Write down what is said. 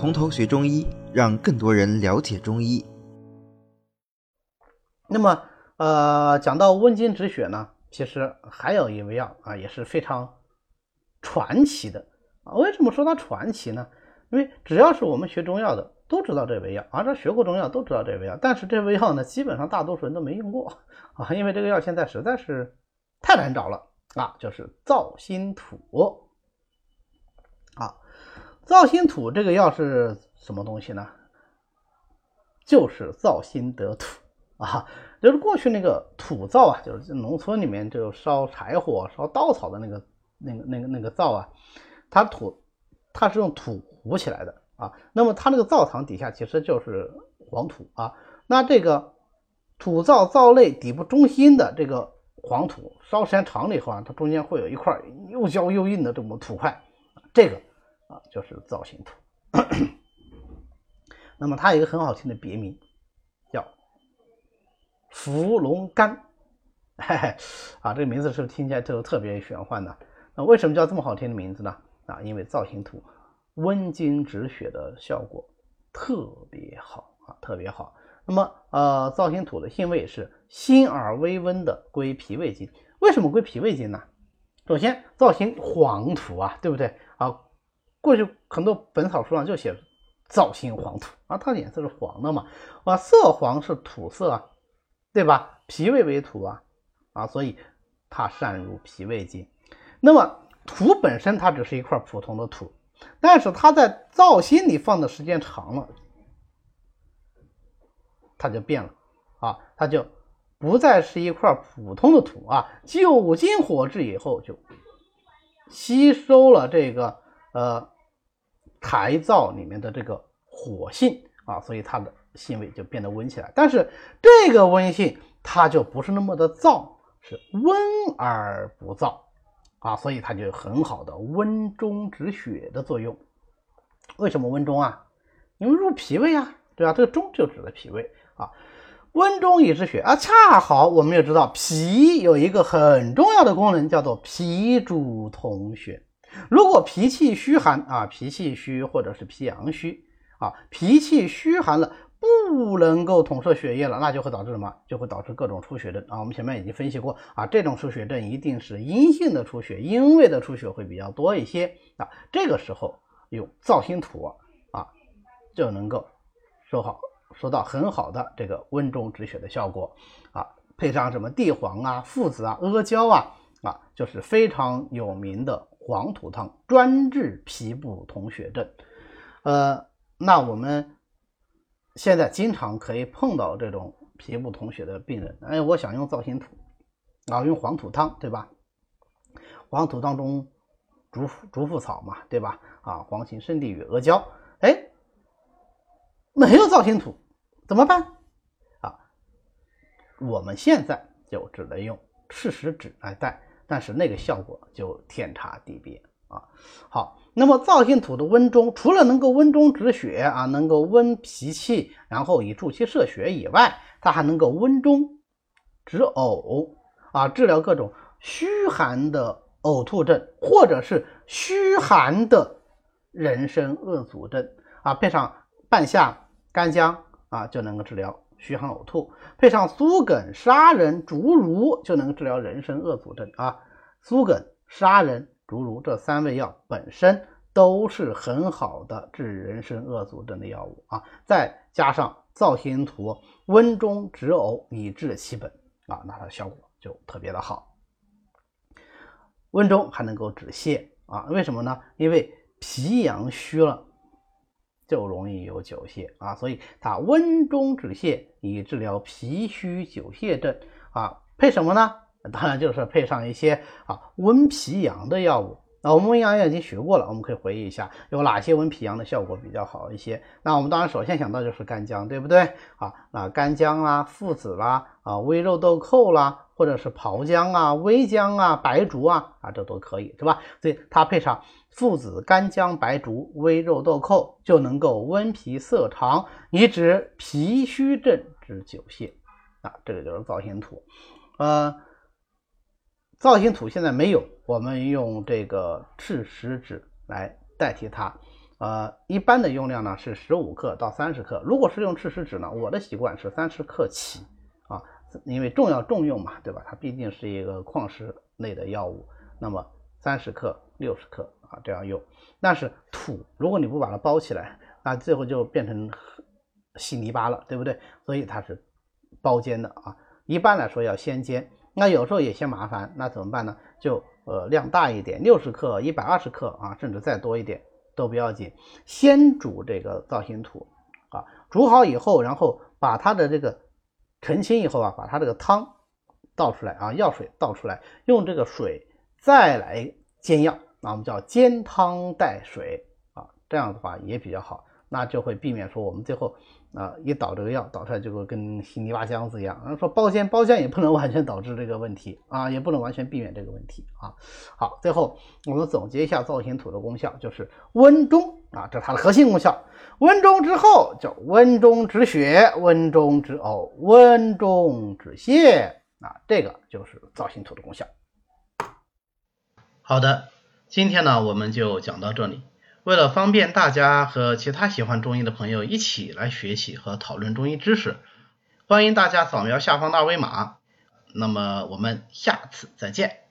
从头学中医，让更多人了解中医。那么，呃，讲到温经止血呢，其实还有一味药啊，也是非常传奇的啊。为什么说它传奇呢？因为只要是我们学中药的都知道这味药，啊，这学过中药都知道这味药。但是这味药呢，基本上大多数人都没用过啊，因为这个药现在实在是太难找了啊，就是造心土。造心土这个药是什么东西呢？就是造心得土啊，就是过去那个土灶啊，就是农村里面就烧柴火、烧稻草的那个、那个、那个、那个灶啊，它土它是用土糊起来的啊。那么它那个灶膛底下其实就是黄土啊。那这个土灶灶内底部中心的这个黄土，烧时间长了以后啊，它中间会有一块又焦又硬的这么土块，这个。啊，就是造型土。那么它有一个很好听的别名，叫伏龙干。嘿嘿，啊，这个名字是不是听起来就特别玄幻呢？那为什么叫这么好听的名字呢？啊，因为造型土温经止血的效果特别好啊，特别好。那么呃，造型土的性味是辛而微温的，归脾胃经。为什么归脾胃经呢？首先，造型黄土啊，对不对啊？过去很多本草书上就写造心黄土啊，它的颜色是黄的嘛，啊，色黄是土色，对吧？脾胃为土啊，啊，所以它善入脾胃经。那么土本身它只是一块普通的土，但是它在造心里放的时间长了，它就变了啊，它就不再是一块普通的土啊，久经火制以后就吸收了这个。呃，台灶里面的这个火性啊，所以它的性味就变得温起来。但是这个温性它就不是那么的燥，是温而不燥啊，所以它就有很好的温中止血的作用。为什么温中啊？因为入脾胃啊，对吧？这个中就指的脾胃啊。温中以止血啊，恰好我们也知道脾有一个很重要的功能，叫做脾主统血。如果脾气虚寒啊，脾气虚或者是脾阳虚啊，脾气虚寒了，不能够统摄血液了，那就会导致什么？就会导致各种出血症啊。我们前面已经分析过啊，这种出血症一定是阴性的出血，阴位的出血会比较多一些啊。这个时候用造心土啊，就能够收好，收到很好的这个温中止血的效果啊。配上什么地黄啊、附子啊、阿胶啊啊，就是非常有名的。黄土汤专治脾部同血症，呃，那我们现在经常可以碰到这种脾部同血的病人，哎，我想用造心土啊，用黄土汤，对吧？黄土当中竹竹附草嘛，对吧？啊，黄芩、生地与阿胶，哎，没有造心土怎么办？啊，我们现在就只能用赤石脂来代。但是那个效果就天差地别啊！好，那么造性土的温中，除了能够温中止血啊，能够温脾气，然后以助其摄血以外，它还能够温中止呕啊，治疗各种虚寒的呕吐症，或者是虚寒的人参恶阻症啊，配上半夏、干姜啊，就能够治疗。虚寒呕吐，配上苏梗、砂仁、竹茹，就能治疗人参恶阻症啊。苏梗、砂仁、竹茹这三味药本身都是很好的治人参恶阻症的药物啊。再加上造心土，温中止呕，以治其本啊，那它效果就特别的好。温中还能够止泻啊？为什么呢？因为脾阳虚了。就容易有久泻啊，所以它温中止泻，以治疗脾虚久泻症啊。配什么呢？当然就是配上一些啊温脾阳的药物。那我们温阳药已经学过了，我们可以回忆一下有哪些温脾阳的效果比较好一些。那我们当然首先想到就是干姜，对不对啊？那干姜啦、附子啦、啊微肉豆蔻啦，或者是炮姜啊、微姜啊、白术啊，啊这都可以是吧？所以它配上。附子、干姜、白术、微肉豆蔻就能够温脾涩肠，以止脾虚症之久泻啊，这个就是造型土。呃，造型土现在没有，我们用这个赤石脂来代替它呃，一般的用量呢是十五克到三十克。如果是用赤石脂呢，我的习惯是三十克起啊，因为重要重用嘛，对吧？它毕竟是一个矿石类的药物，那么三十克、六十克啊这样用。但是土，如果你不把它包起来，那最后就变成稀泥巴了，对不对？所以它是包煎的啊。一般来说要先煎，那有时候也嫌麻烦，那怎么办呢？就呃量大一点，六十克、一百二十克啊，甚至再多一点。都不要紧，先煮这个造型土啊，煮好以后，然后把它的这个澄清以后啊，把它这个汤倒出来啊，药水倒出来，用这个水再来煎药，那我们叫煎汤带水啊，这样的话也比较好。那就会避免说我们最后啊一倒这个药倒出来就会跟稀泥巴浆子一样。然后说包煎包浆也不能完全导致这个问题啊，也不能完全避免这个问题啊。好，最后我们总结一下造型土的功效，就是温中啊，这是它的核心功效。温中之后叫温中止血、温中止呕、温中止泻啊，这个就是造型土的功效。好的，今天呢我们就讲到这里。为了方便大家和其他喜欢中医的朋友一起来学习和讨论中医知识，欢迎大家扫描下方的二维码。那么我们下次再见。